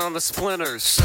on the splinters.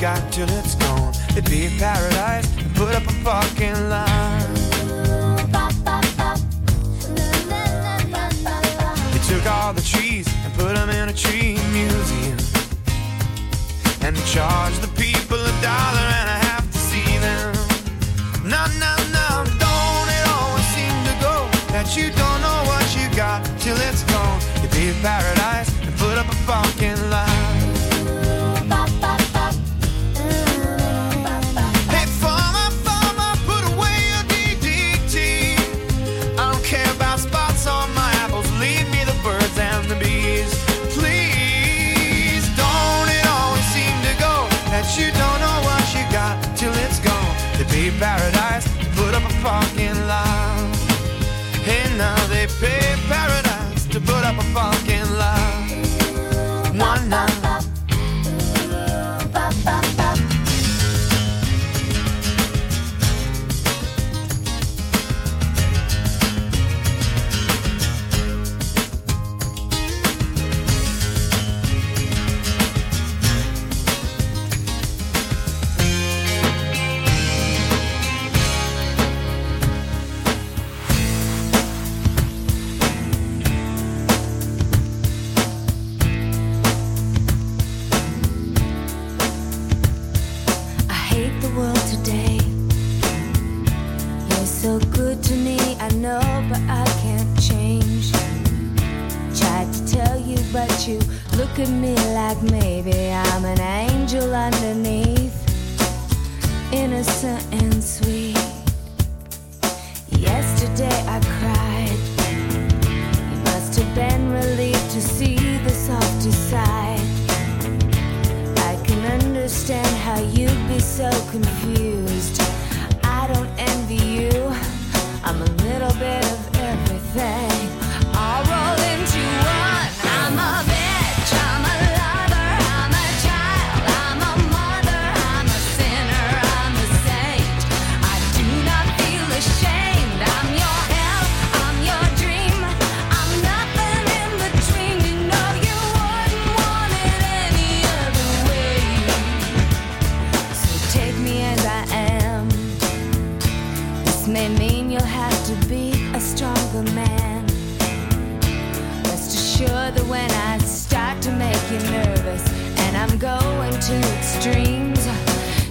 got till it's gone. It'd be a paradise and put up a fucking line. They took all the trees and put them in a tree museum. And they charged the people a dollar and a half to see them. No, no, no, don't it always seem to go that you don't know what you got till it's gone. It'd be a paradise and put up a fucking line.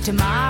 tomorrow.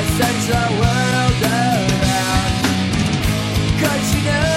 that sends the world around. Cause you know.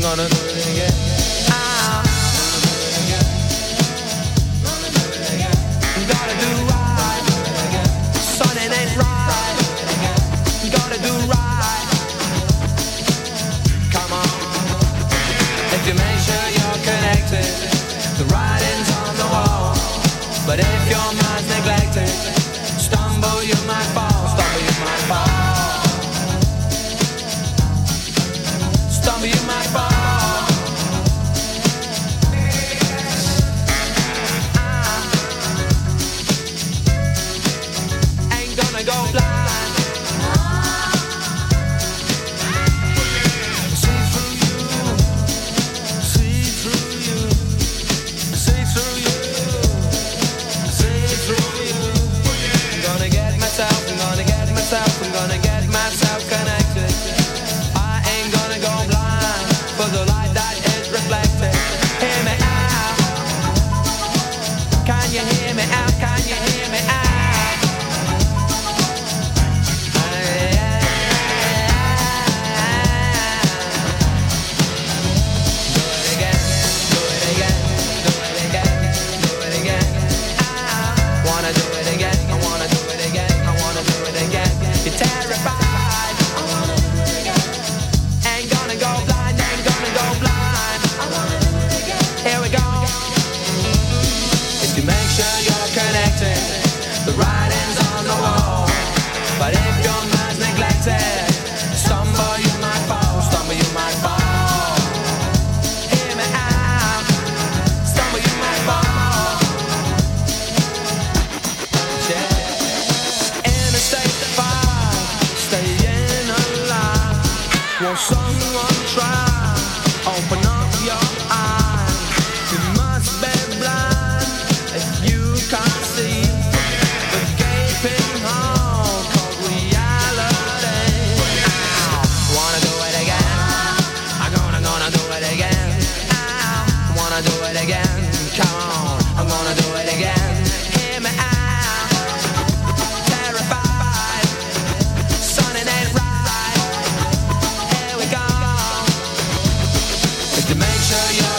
gonna do it again. Ain't right. Gotta do right. Come on, if you make sure you're connected, the writing's on the wall. But if you're Just to make sure you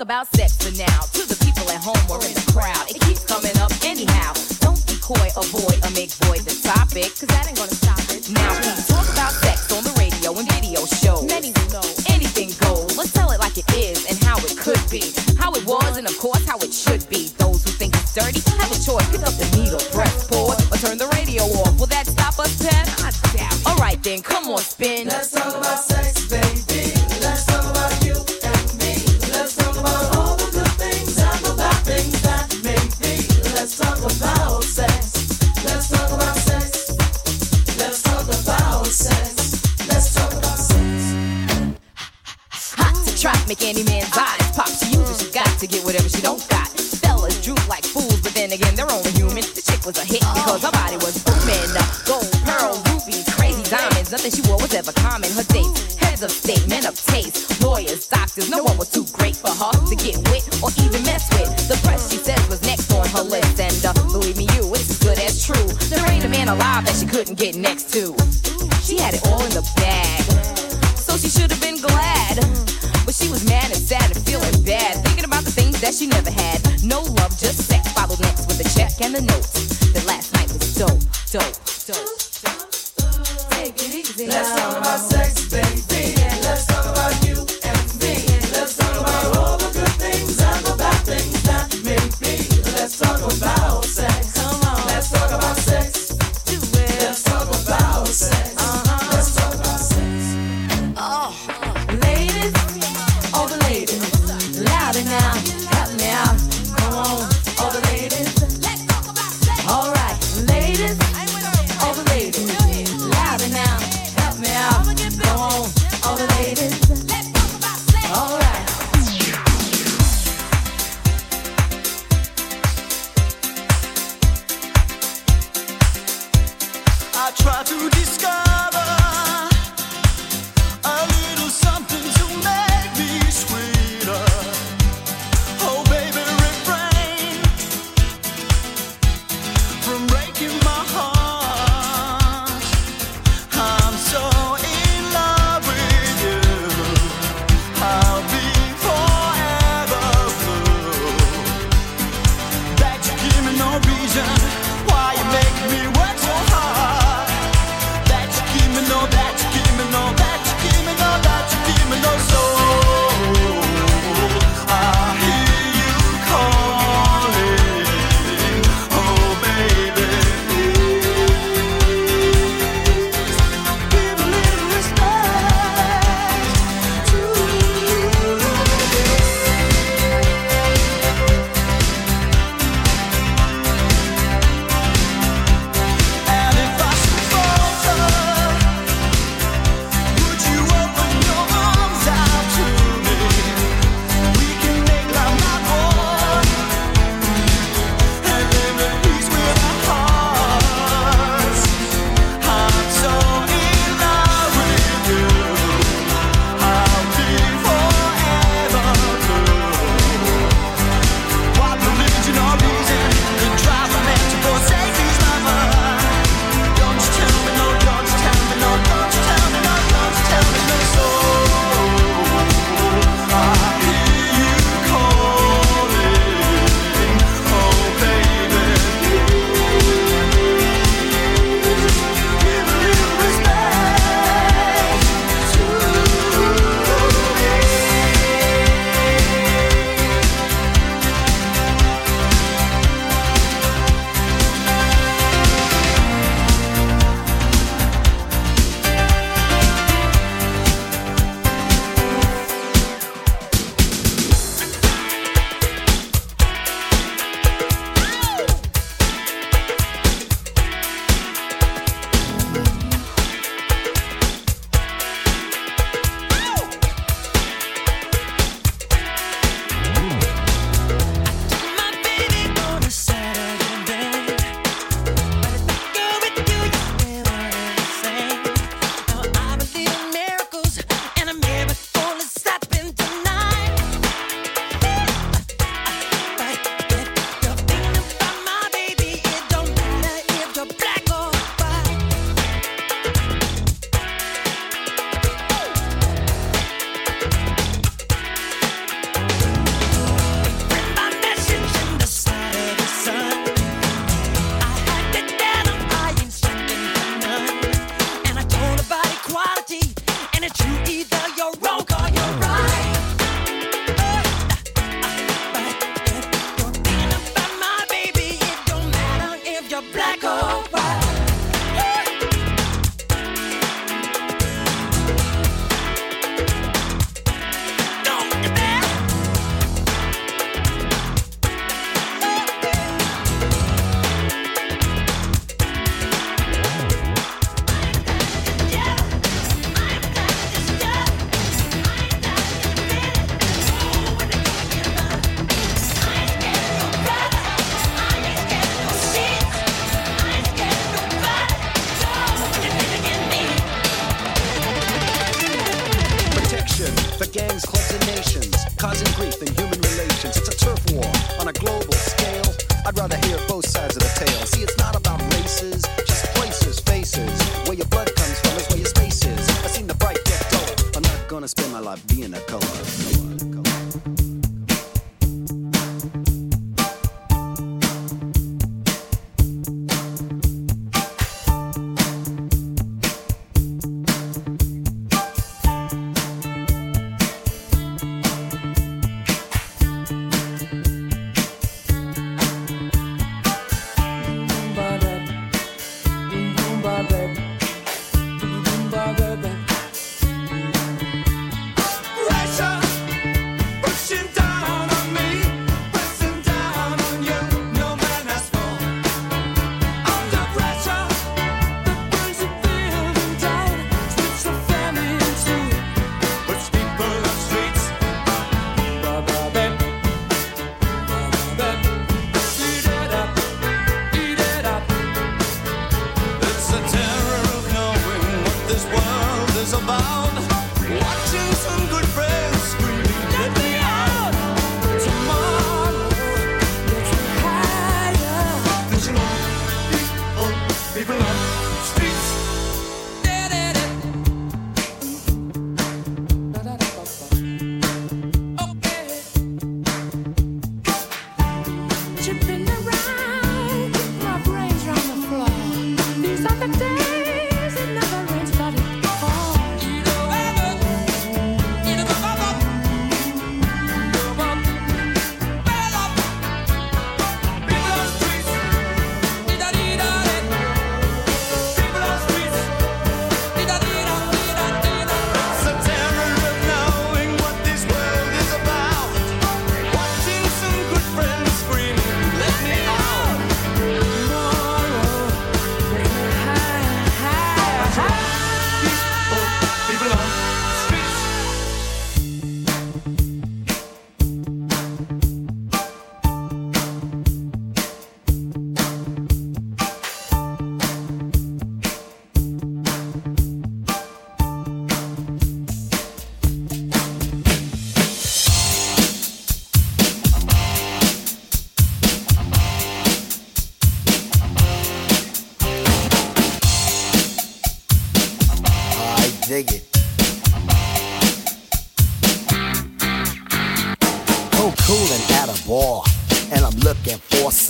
talk about sex for now. To the people at home or in the crowd, it keeps coming up anyhow. Don't decoy, avoid, or make void the topic, cause that ain't gonna stop it. Now we talk about sex on the radio and video shows. Many will know anything goes. Let's tell it like it is and how it could be.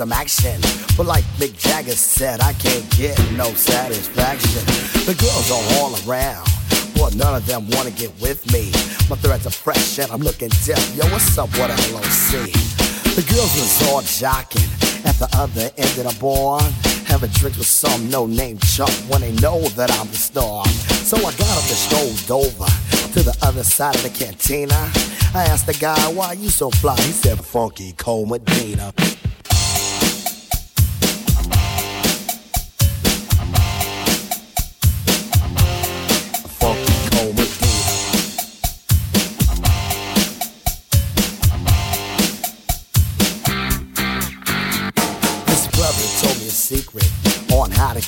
Some action. But like Mick Jagger said, I can't get no satisfaction. The girls are all around, but none of them wanna get with me. My threads are fresh and I'm looking deaf. Yo, what's up, what LOC? The girls was all jocking at the other end of the bar. Having drinks with some no-name chump when they know that I'm the star. So I got up and strolled over to the other side of the cantina. I asked the guy, why you so fly? He said, Funky Cold Medina.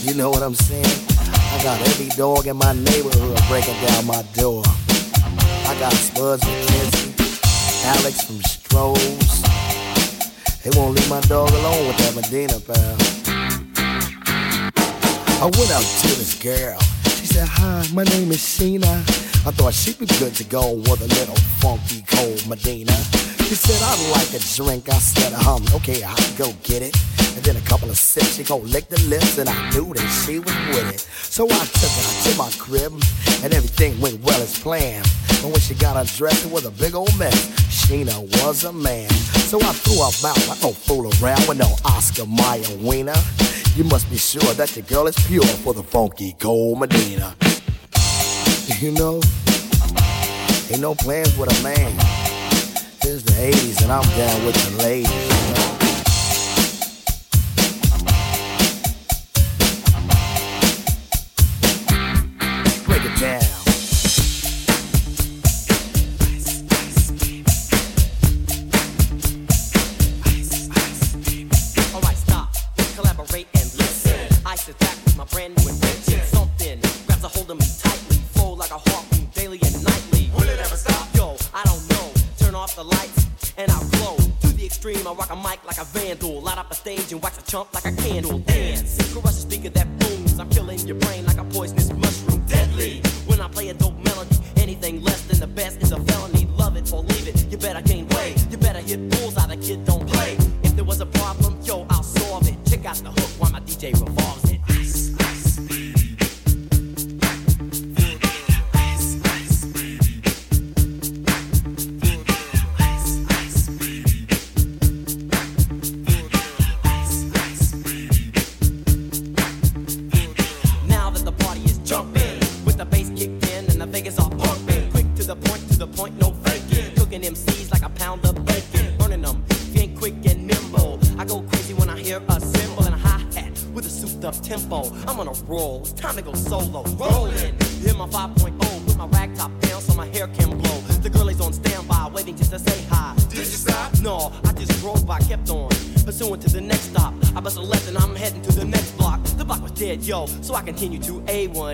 You know what I'm saying? I got every dog in my neighborhood breaking down my door. I got Spuds MacKenzie, Alex from Stroh's. They won't leave my dog alone with that Medina pal. I went out to this girl. She said, Hi, my name is Sheena. I thought she'd be good to go with a little funky cold Medina. She said, I'd like a drink. I said, um, okay, I'll go get it. And then a couple of sips, she gon' lick the lips, and I knew that she was with it. So I took her to my crib, and everything went well as planned. But when she got undressed, it was a big old mess. Sheena was a man. So I threw her out. I don't fool around with no Oscar Mayer wiener. You must be sure that your girl is pure for the funky cold Medina. You know, ain't no plans with a man. It's the 80s and I'm down with the ladies, stage and wax a chump like a candle. Damn.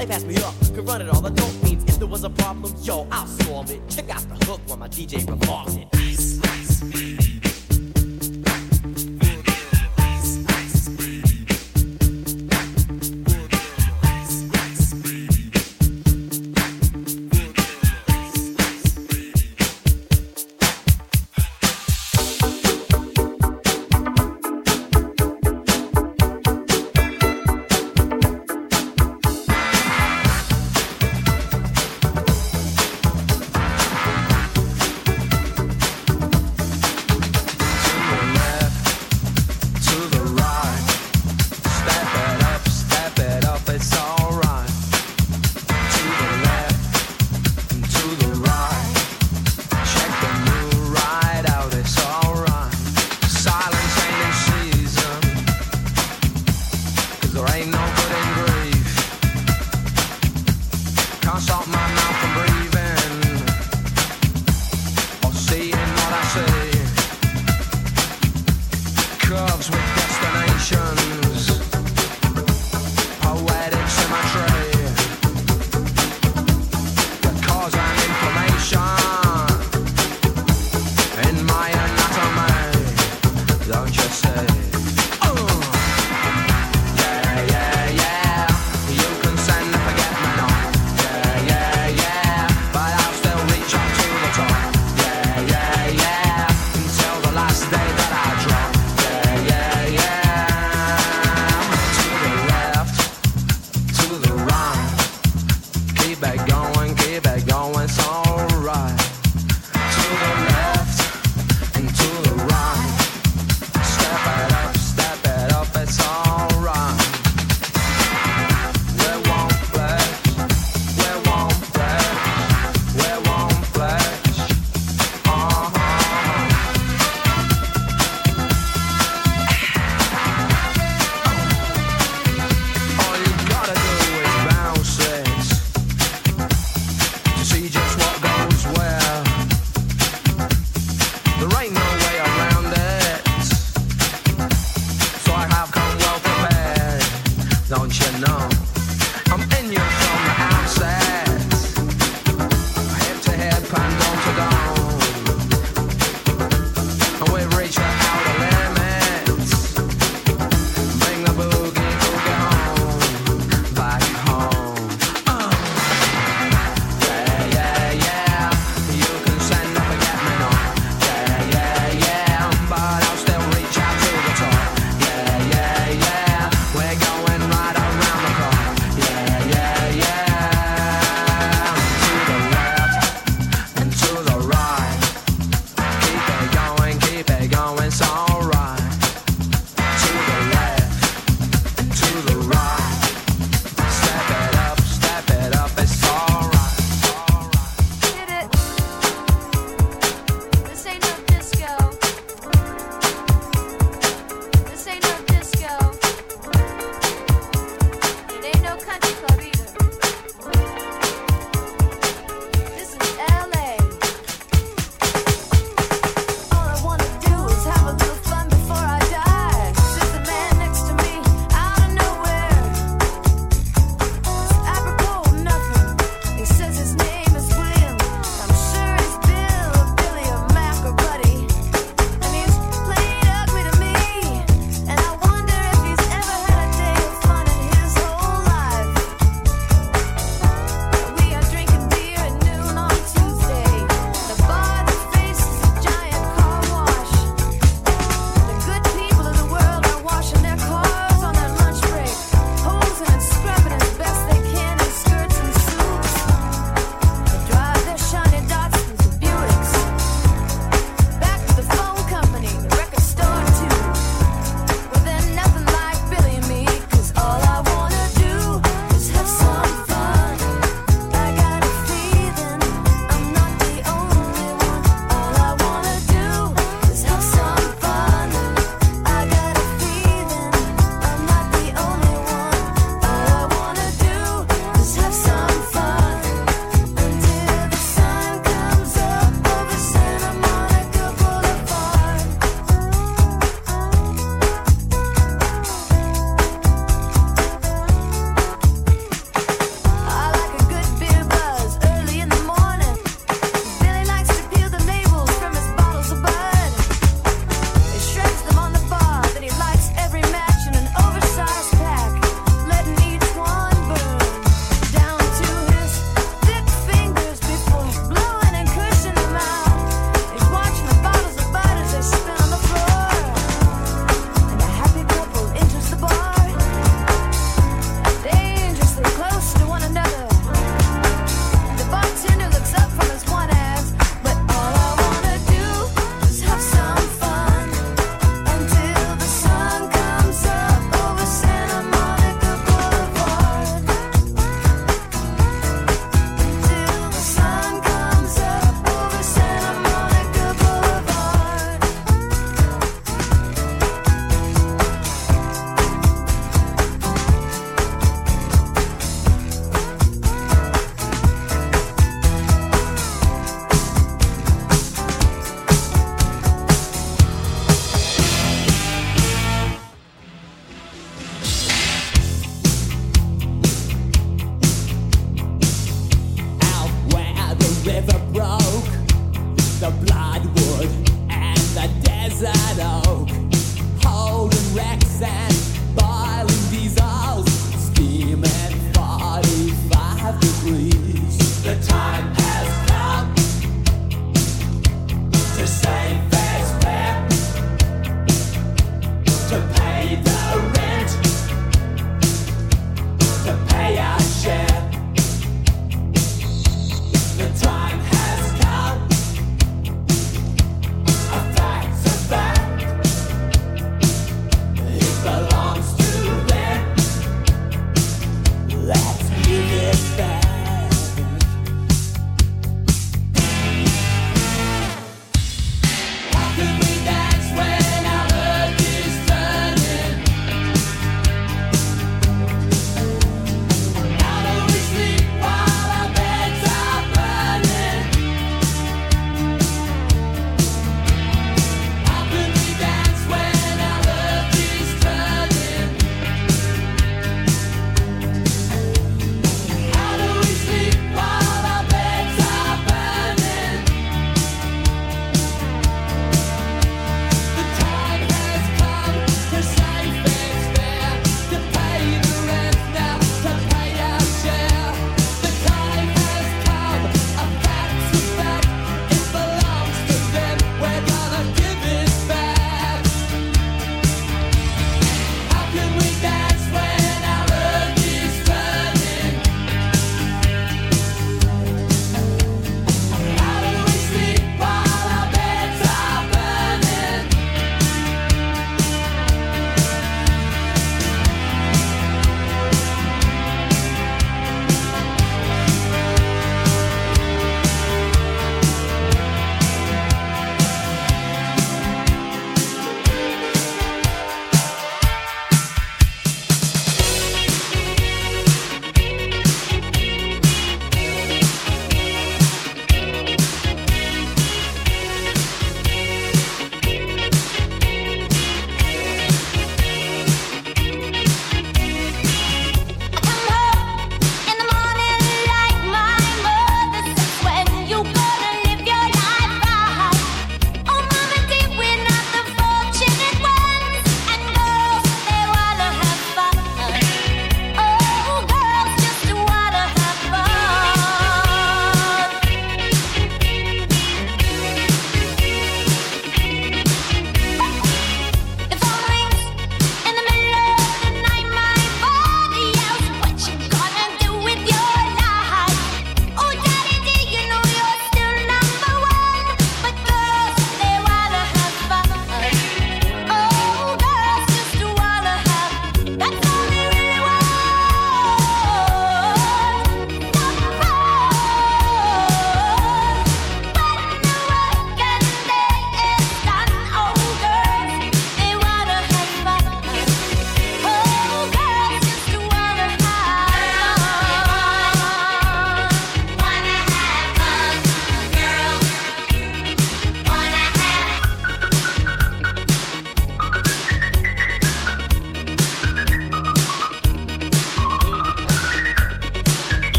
They passed me up, could run it all. I don't mean if there was a problem, yo, I'll solve it. Check out the hook while my DJ revolves it.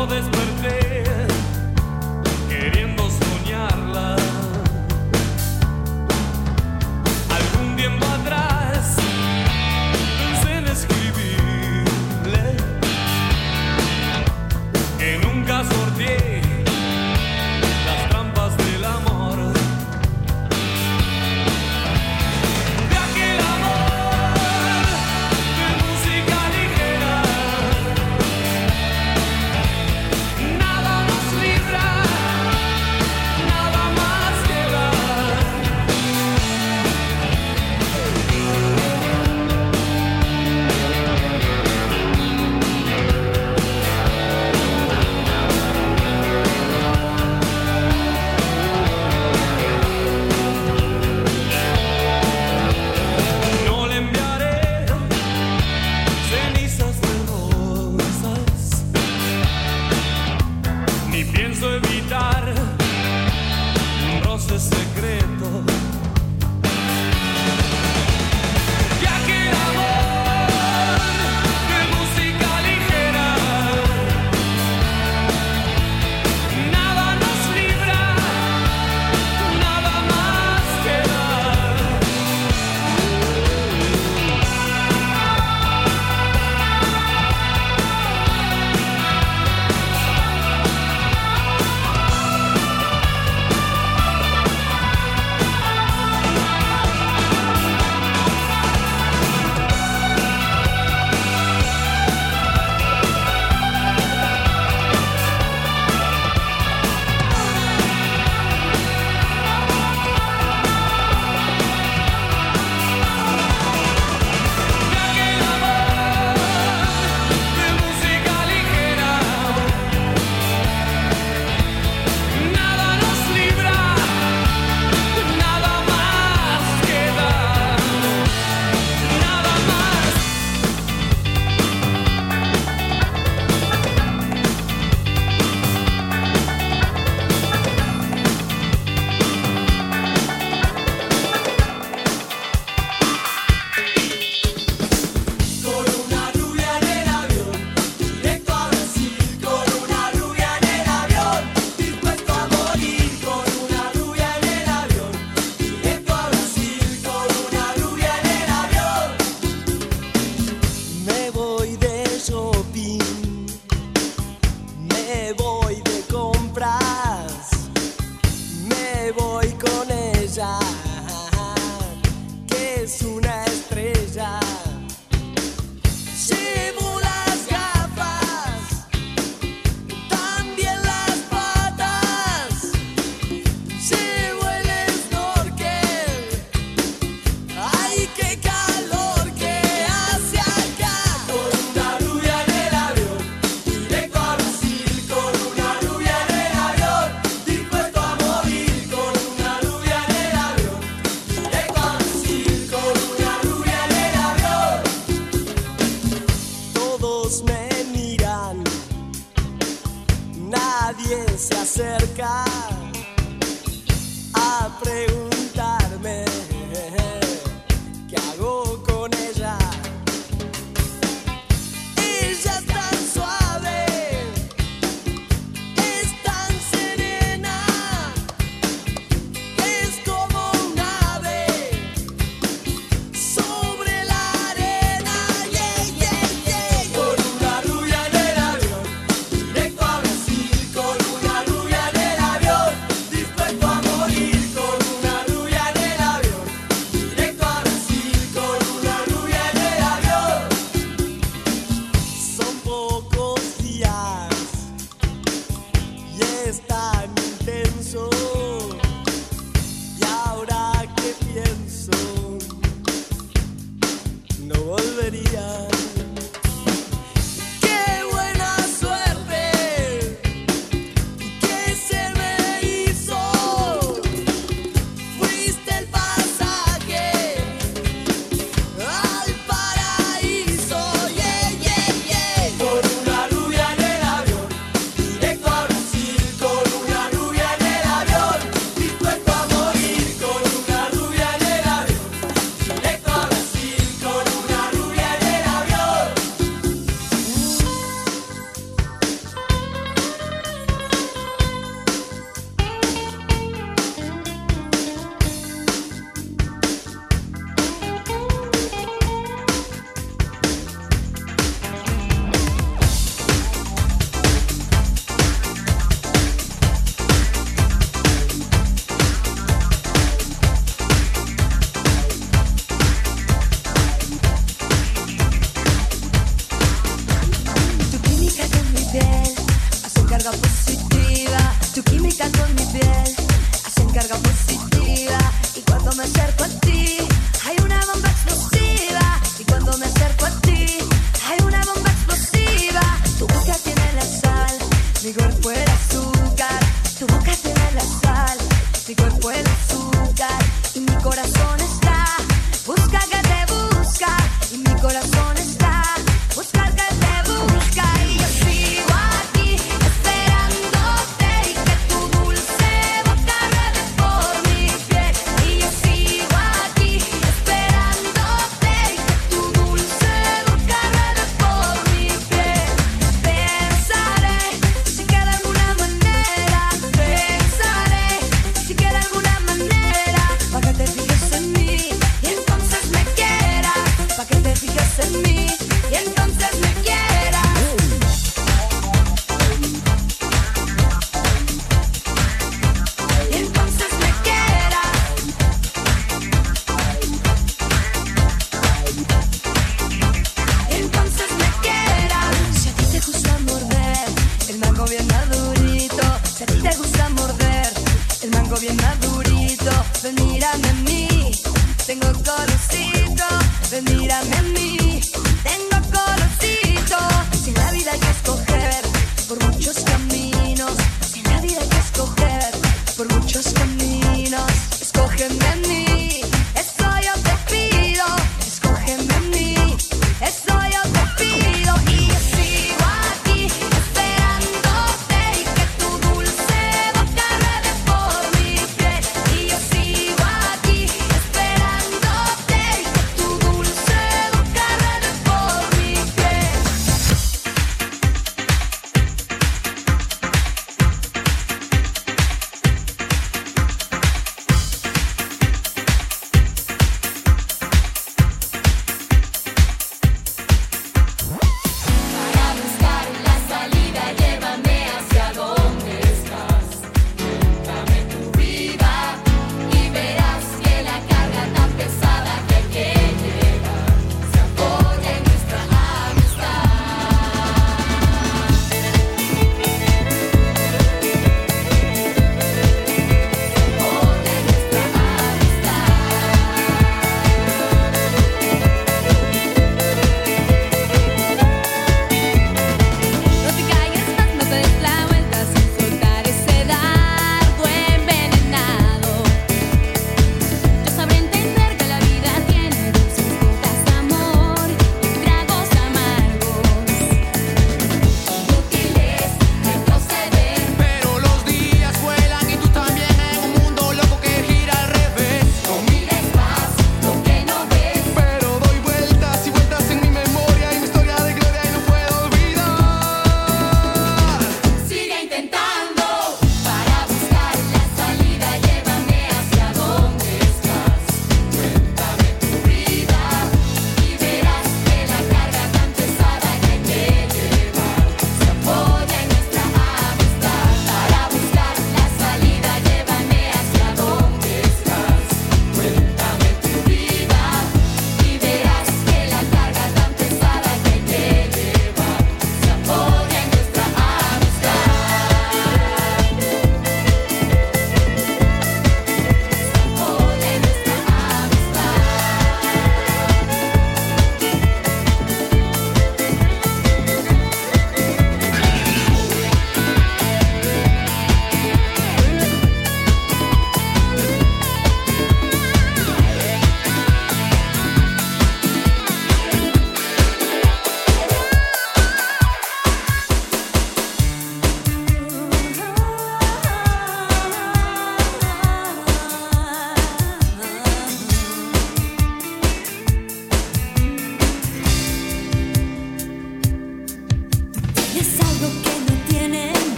all this, but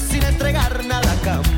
sin entregar nada a cambio.